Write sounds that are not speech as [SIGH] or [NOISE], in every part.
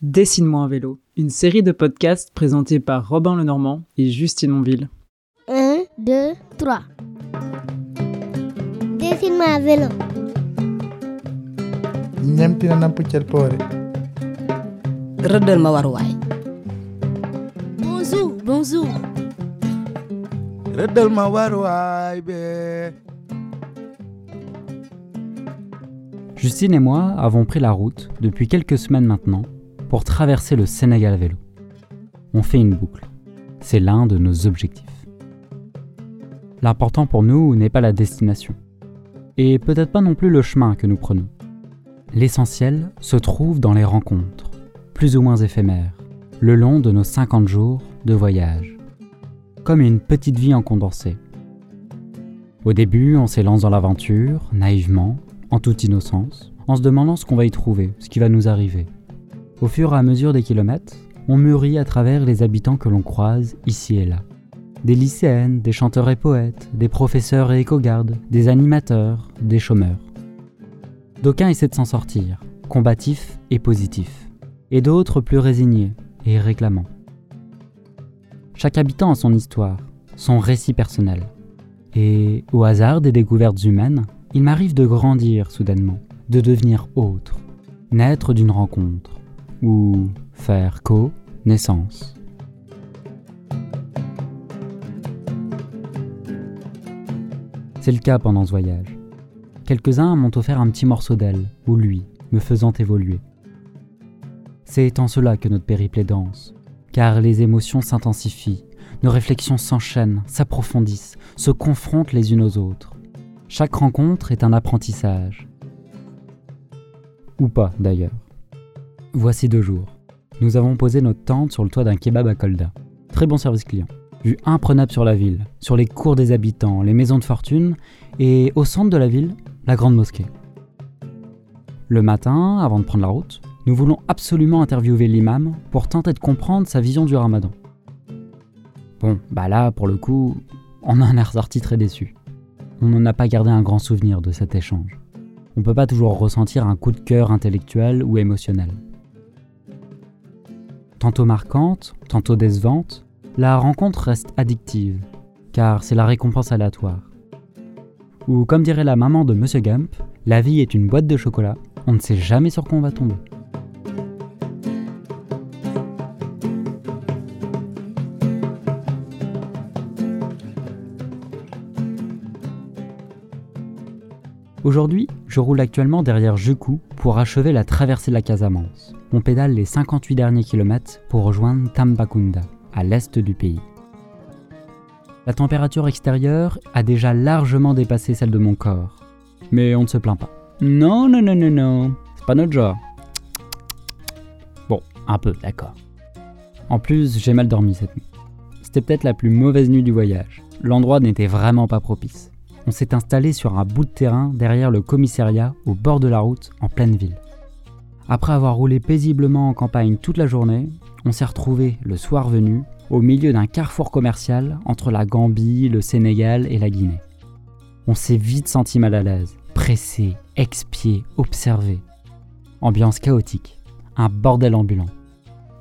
Dessine-moi un vélo, une série de podcasts présentés par Robin Lenormand et Justine Monville. 1, 2, 3. Dessine-moi un vélo. Bonjour, bonjour. Justine et moi avons pris la route depuis quelques semaines maintenant pour traverser le Sénégal à vélo. On fait une boucle. C'est l'un de nos objectifs. L'important pour nous n'est pas la destination. Et peut-être pas non plus le chemin que nous prenons. L'essentiel se trouve dans les rencontres, plus ou moins éphémères, le long de nos 50 jours de voyage. Comme une petite vie en condensé. Au début, on s'élance dans l'aventure, naïvement, en toute innocence, en se demandant ce qu'on va y trouver, ce qui va nous arriver. Au fur et à mesure des kilomètres, on mûrit à travers les habitants que l'on croise ici et là. Des lycéennes, des chanteurs et poètes, des professeurs et éco-gardes, des animateurs, des chômeurs. D'aucuns essaient de s'en sortir, combatifs et positifs, et d'autres plus résignés et réclamants. Chaque habitant a son histoire, son récit personnel. Et au hasard des découvertes humaines, il m'arrive de grandir soudainement, de devenir autre, naître d'une rencontre, ou faire co-naissance. C'est le cas pendant ce voyage. Quelques-uns m'ont offert un petit morceau d'elle, ou lui, me faisant évoluer. C'est en cela que notre périple est dense, car les émotions s'intensifient, nos réflexions s'enchaînent, s'approfondissent, se confrontent les unes aux autres. Chaque rencontre est un apprentissage. Ou pas d'ailleurs. Voici deux jours. Nous avons posé notre tente sur le toit d'un kebab à Kolda. Très bon service client. Vue imprenable sur la ville, sur les cours des habitants, les maisons de fortune et au centre de la ville, la grande mosquée. Le matin, avant de prendre la route, nous voulons absolument interviewer l'imam pour tenter de comprendre sa vision du ramadan. Bon, bah là, pour le coup, on en est ressorti très déçu. On n'en a pas gardé un grand souvenir de cet échange. On peut pas toujours ressentir un coup de cœur intellectuel ou émotionnel. Tantôt marquante, tantôt décevante, la rencontre reste addictive, car c'est la récompense aléatoire. Ou comme dirait la maman de Monsieur Gump, la vie est une boîte de chocolat, on ne sait jamais sur quoi on va tomber. Aujourd'hui, je roule actuellement derrière Juku pour achever la traversée de la Casamance. On pédale les 58 derniers kilomètres pour rejoindre Tambacounda, à l'est du pays. La température extérieure a déjà largement dépassé celle de mon corps. Mais on ne se plaint pas. Non, non, non, non, non, c'est pas notre genre. Bon, un peu, d'accord. En plus, j'ai mal dormi cette nuit. C'était peut-être la plus mauvaise nuit du voyage. L'endroit n'était vraiment pas propice. On s'est installé sur un bout de terrain derrière le commissariat au bord de la route en pleine ville. Après avoir roulé paisiblement en campagne toute la journée, on s'est retrouvé le soir venu au milieu d'un carrefour commercial entre la Gambie, le Sénégal et la Guinée. On s'est vite senti mal à l'aise, pressé, expié, observé. Ambiance chaotique, un bordel ambulant.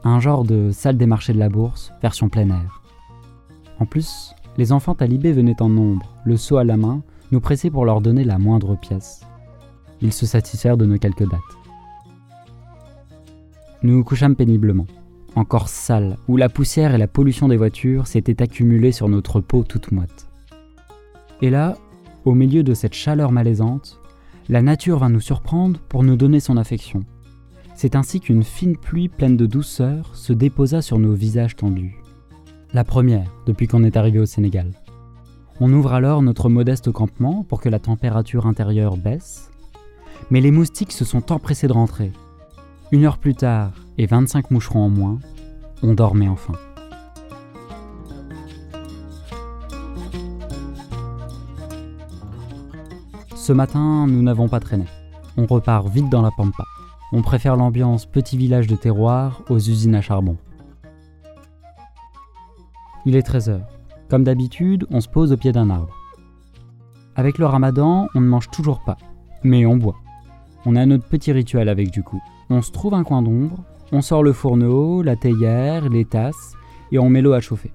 Un genre de salle des marchés de la bourse, version plein air. En plus, les enfants talibés venaient en nombre, le seau à la main, nous presser pour leur donner la moindre pièce. Ils se satisfèrent de nos quelques dates. Nous couchâmes péniblement, encore sales, où la poussière et la pollution des voitures s'étaient accumulées sur notre peau toute moite. Et là, au milieu de cette chaleur malaisante, la nature vint nous surprendre pour nous donner son affection. C'est ainsi qu'une fine pluie pleine de douceur se déposa sur nos visages tendus. La première depuis qu'on est arrivé au Sénégal. On ouvre alors notre modeste campement pour que la température intérieure baisse, mais les moustiques se sont empressés de rentrer. Une heure plus tard, et 25 moucherons en moins, on dormait enfin. Ce matin, nous n'avons pas traîné. On repart vite dans la pampa. On préfère l'ambiance petit village de terroir aux usines à charbon. Il est 13h. Comme d'habitude, on se pose au pied d'un arbre. Avec le ramadan, on ne mange toujours pas, mais on boit. On a notre petit rituel avec du coup. On se trouve un coin d'ombre, On sort le fourneau, la théière, les tasses et on met l'eau à chauffer.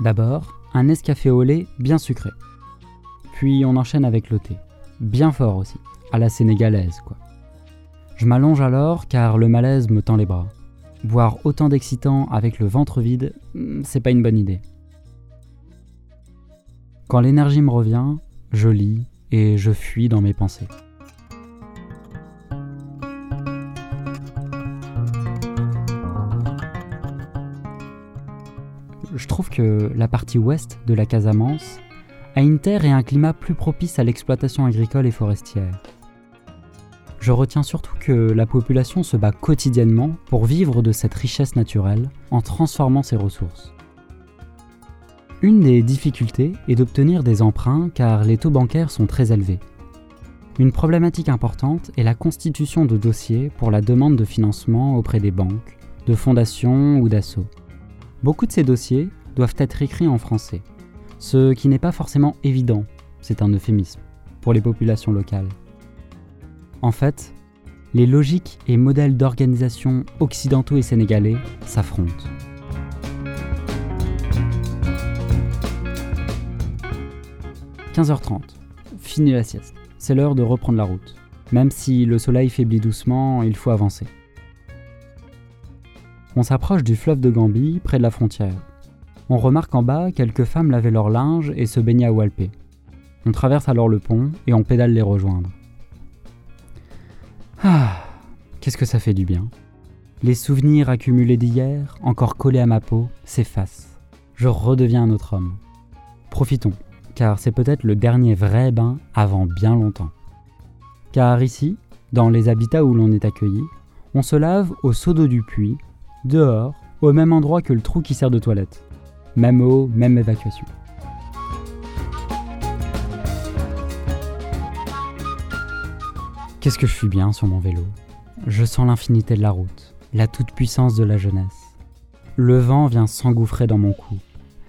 D'abord, un escafé au lait bien sucré. Puis on enchaîne avec le thé. Bien fort aussi, à la sénégalaise quoi. Je m'allonge alors car le malaise me tend les bras. Boire autant d'excitants avec le ventre vide, hmm, c'est pas une bonne idée. Quand l'énergie me revient, je lis et je fuis dans mes pensées. Je trouve que la partie ouest de la Casamance a une terre et un climat plus propices à l'exploitation agricole et forestière. Je retiens surtout que la population se bat quotidiennement pour vivre de cette richesse naturelle en transformant ses ressources. Une des difficultés est d'obtenir des emprunts car les taux bancaires sont très élevés. Une problématique importante est la constitution de dossiers pour la demande de financement auprès des banques, de fondations ou d'assauts. Beaucoup de ces dossiers doivent être écrits en français, ce qui n'est pas forcément évident, c'est un euphémisme, pour les populations locales. En fait, les logiques et modèles d'organisation occidentaux et sénégalais s'affrontent. 15h30. Fini la sieste. C'est l'heure de reprendre la route. Même si le soleil faiblit doucement, il faut avancer. On s'approche du fleuve de Gambie, près de la frontière. On remarque en bas quelques femmes laver leur linge et se baigner à Walpé. On traverse alors le pont et on pédale les rejoindre. Ah, qu'est-ce que ça fait du bien. Les souvenirs accumulés d'hier, encore collés à ma peau, s'effacent. Je redeviens un autre homme. Profitons, car c'est peut-être le dernier vrai bain avant bien longtemps. Car ici, dans les habitats où l'on est accueilli, on se lave au seau d'eau du puits, dehors, au même endroit que le trou qui sert de toilette. Même eau, même évacuation. Qu'est-ce que je suis bien sur mon vélo? Je sens l'infinité de la route, la toute-puissance de la jeunesse. Le vent vient s'engouffrer dans mon cou.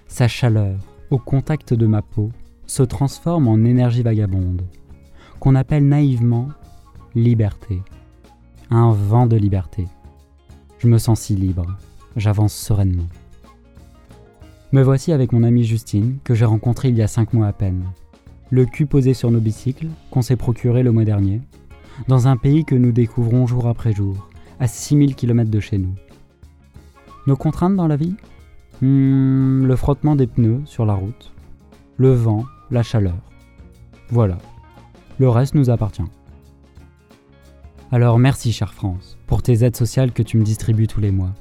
Sa chaleur, au contact de ma peau, se transforme en énergie vagabonde, qu'on appelle naïvement liberté. Un vent de liberté. Je me sens si libre, j'avance sereinement. Me voici avec mon amie Justine, que j'ai rencontrée il y a cinq mois à peine. Le cul posé sur nos bicycles, qu'on s'est procuré le mois dernier, dans un pays que nous découvrons jour après jour, à 6000 km de chez nous. Nos contraintes dans la vie? Hmm, le frottement des pneus sur la route, le vent, la chaleur. Voilà. Le reste nous appartient. Alors merci, chère France, pour tes aides sociales que tu me distribues tous les mois.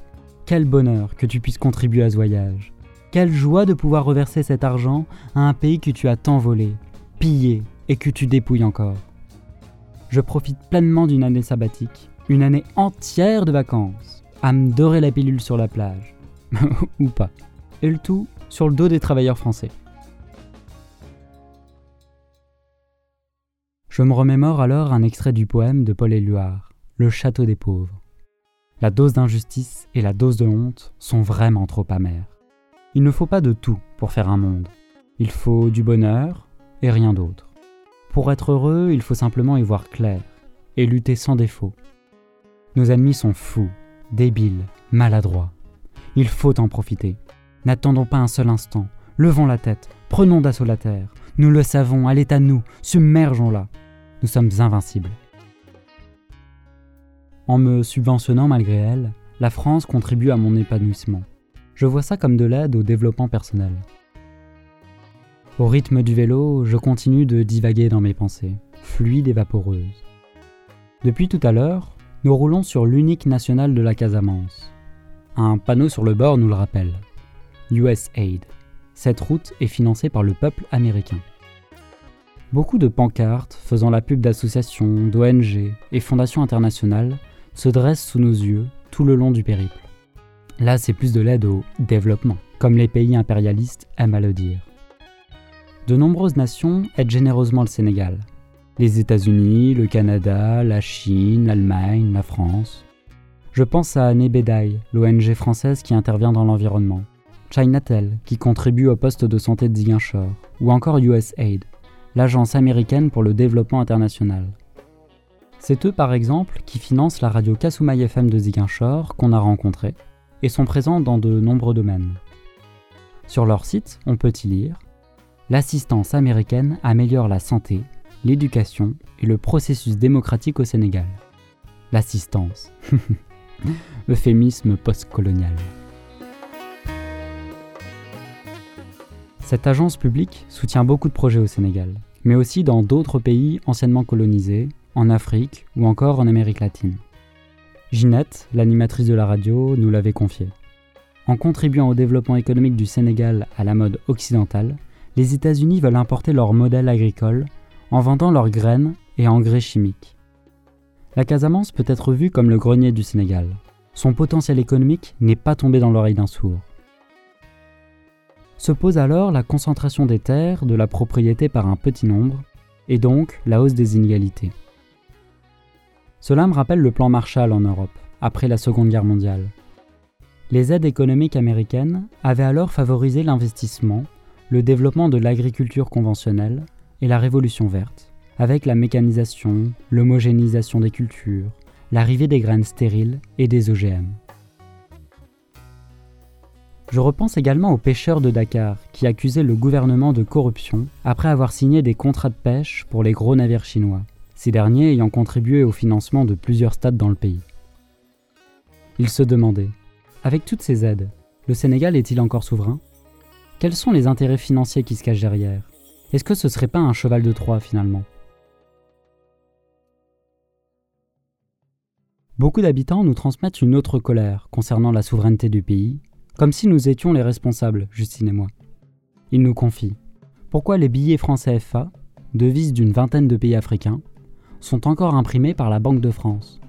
Quel bonheur que tu puisses contribuer à ce voyage. Quelle joie de pouvoir reverser cet argent à un pays que tu as tant volé, pillé et que tu dépouilles encore. Je profite pleinement d'une année sabbatique, une année entière de vacances, à me dorer la pilule sur la plage, [LAUGHS] ou pas. Et le tout sur le dos des travailleurs français. Je me remémore alors un extrait du poème de Paul Éluard, Le château des pauvres. La dose d'injustice et la dose de honte sont vraiment trop amères. Il ne faut pas de tout pour faire un monde. Il faut du bonheur et rien d'autre. Pour être heureux, il faut simplement y voir clair et lutter sans défaut. Nos ennemis sont fous, débiles, maladroits. Il faut en profiter. N'attendons pas un seul instant. Levons la tête, prenons d'assaut la terre. Nous le savons, elle est à nous, submergeons-la. Nous sommes invincibles. En me subventionnant malgré elle, la France contribue à mon épanouissement. Je vois ça comme de l'aide au développement personnel. Au rythme du vélo, je continue de divaguer dans mes pensées, fluides et vaporeuses. Depuis tout à l'heure, nous roulons sur l'unique national de la Casamance, un panneau sur le bord nous le rappelle. USAID. Cette route est financée par le peuple américain. Beaucoup de pancartes faisant la pub d'associations, d'ONG et fondations internationales se dressent sous nos yeux tout le long du périple. Là, c'est plus de l'aide au développement, comme les pays impérialistes aiment à le dire. De nombreuses nations aident généreusement le Sénégal. Les États-Unis, le Canada, la Chine, l'Allemagne, la France. Je pense à Nebedai, l'ONG française qui intervient dans l'environnement, Chinatel, qui contribue au poste de santé de Ziguinchor, ou encore USAID, l'agence américaine pour le développement international. C'est eux par exemple qui financent la radio Kasumai FM de Ziguinchor qu'on a rencontré et sont présents dans de nombreux domaines. Sur leur site, on peut y lire L'assistance américaine améliore la santé, l'éducation et le processus démocratique au Sénégal. L'assistance. [LAUGHS] Euphémisme postcolonial. Cette agence publique soutient beaucoup de projets au Sénégal, mais aussi dans d'autres pays anciennement colonisés, en Afrique ou encore en Amérique latine. Ginette, l'animatrice de la radio, nous l'avait confié. En contribuant au développement économique du Sénégal à la mode occidentale, les États-Unis veulent importer leur modèle agricole en vendant leurs graines et engrais chimiques. La Casamance peut être vue comme le grenier du Sénégal. Son potentiel économique n'est pas tombé dans l'oreille d'un sourd. Se pose alors la concentration des terres, de la propriété par un petit nombre, et donc la hausse des inégalités. Cela me rappelle le plan Marshall en Europe, après la Seconde Guerre mondiale. Les aides économiques américaines avaient alors favorisé l'investissement le développement de l'agriculture conventionnelle et la révolution verte, avec la mécanisation, l'homogénéisation des cultures, l'arrivée des graines stériles et des OGM. Je repense également aux pêcheurs de Dakar qui accusaient le gouvernement de corruption après avoir signé des contrats de pêche pour les gros navires chinois, ces derniers ayant contribué au financement de plusieurs stades dans le pays. Ils se demandaient, avec toutes ces aides, le Sénégal est-il encore souverain? Quels sont les intérêts financiers qui se cachent derrière? Est-ce que ce serait pas un cheval de Troie finalement? Beaucoup d'habitants nous transmettent une autre colère concernant la souveraineté du pays, comme si nous étions les responsables, Justine et moi. Ils nous confient pourquoi les billets français FA, devises d'une vingtaine de pays africains, sont encore imprimés par la Banque de France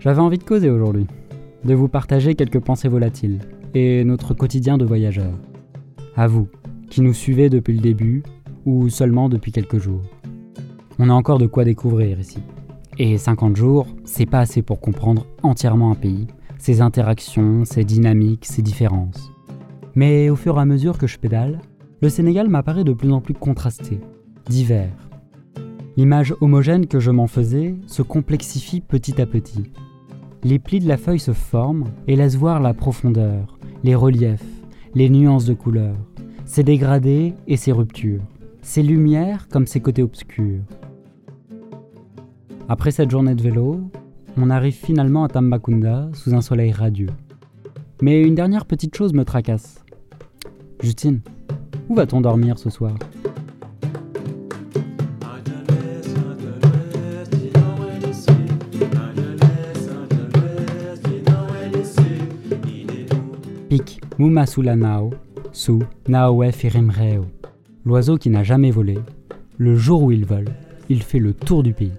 J'avais envie de causer aujourd'hui, de vous partager quelques pensées volatiles et notre quotidien de voyageur. À vous, qui nous suivez depuis le début ou seulement depuis quelques jours. On a encore de quoi découvrir ici. Et 50 jours, c'est pas assez pour comprendre entièrement un pays, ses interactions, ses dynamiques, ses différences. Mais au fur et à mesure que je pédale, le Sénégal m'apparaît de plus en plus contrasté, divers, L'image homogène que je m'en faisais se complexifie petit à petit. Les plis de la feuille se forment et laissent voir la profondeur, les reliefs, les nuances de couleurs, ses dégradés et ses ruptures, ses lumières comme ses côtés obscurs. Après cette journée de vélo, on arrive finalement à Tambacounda sous un soleil radieux. Mais une dernière petite chose me tracasse. Justine, où va-t-on dormir ce soir? Pic Mumasulanao, sous Naoe Firimreo. L'oiseau qui n'a jamais volé, le jour où il vole, il fait le tour du pays.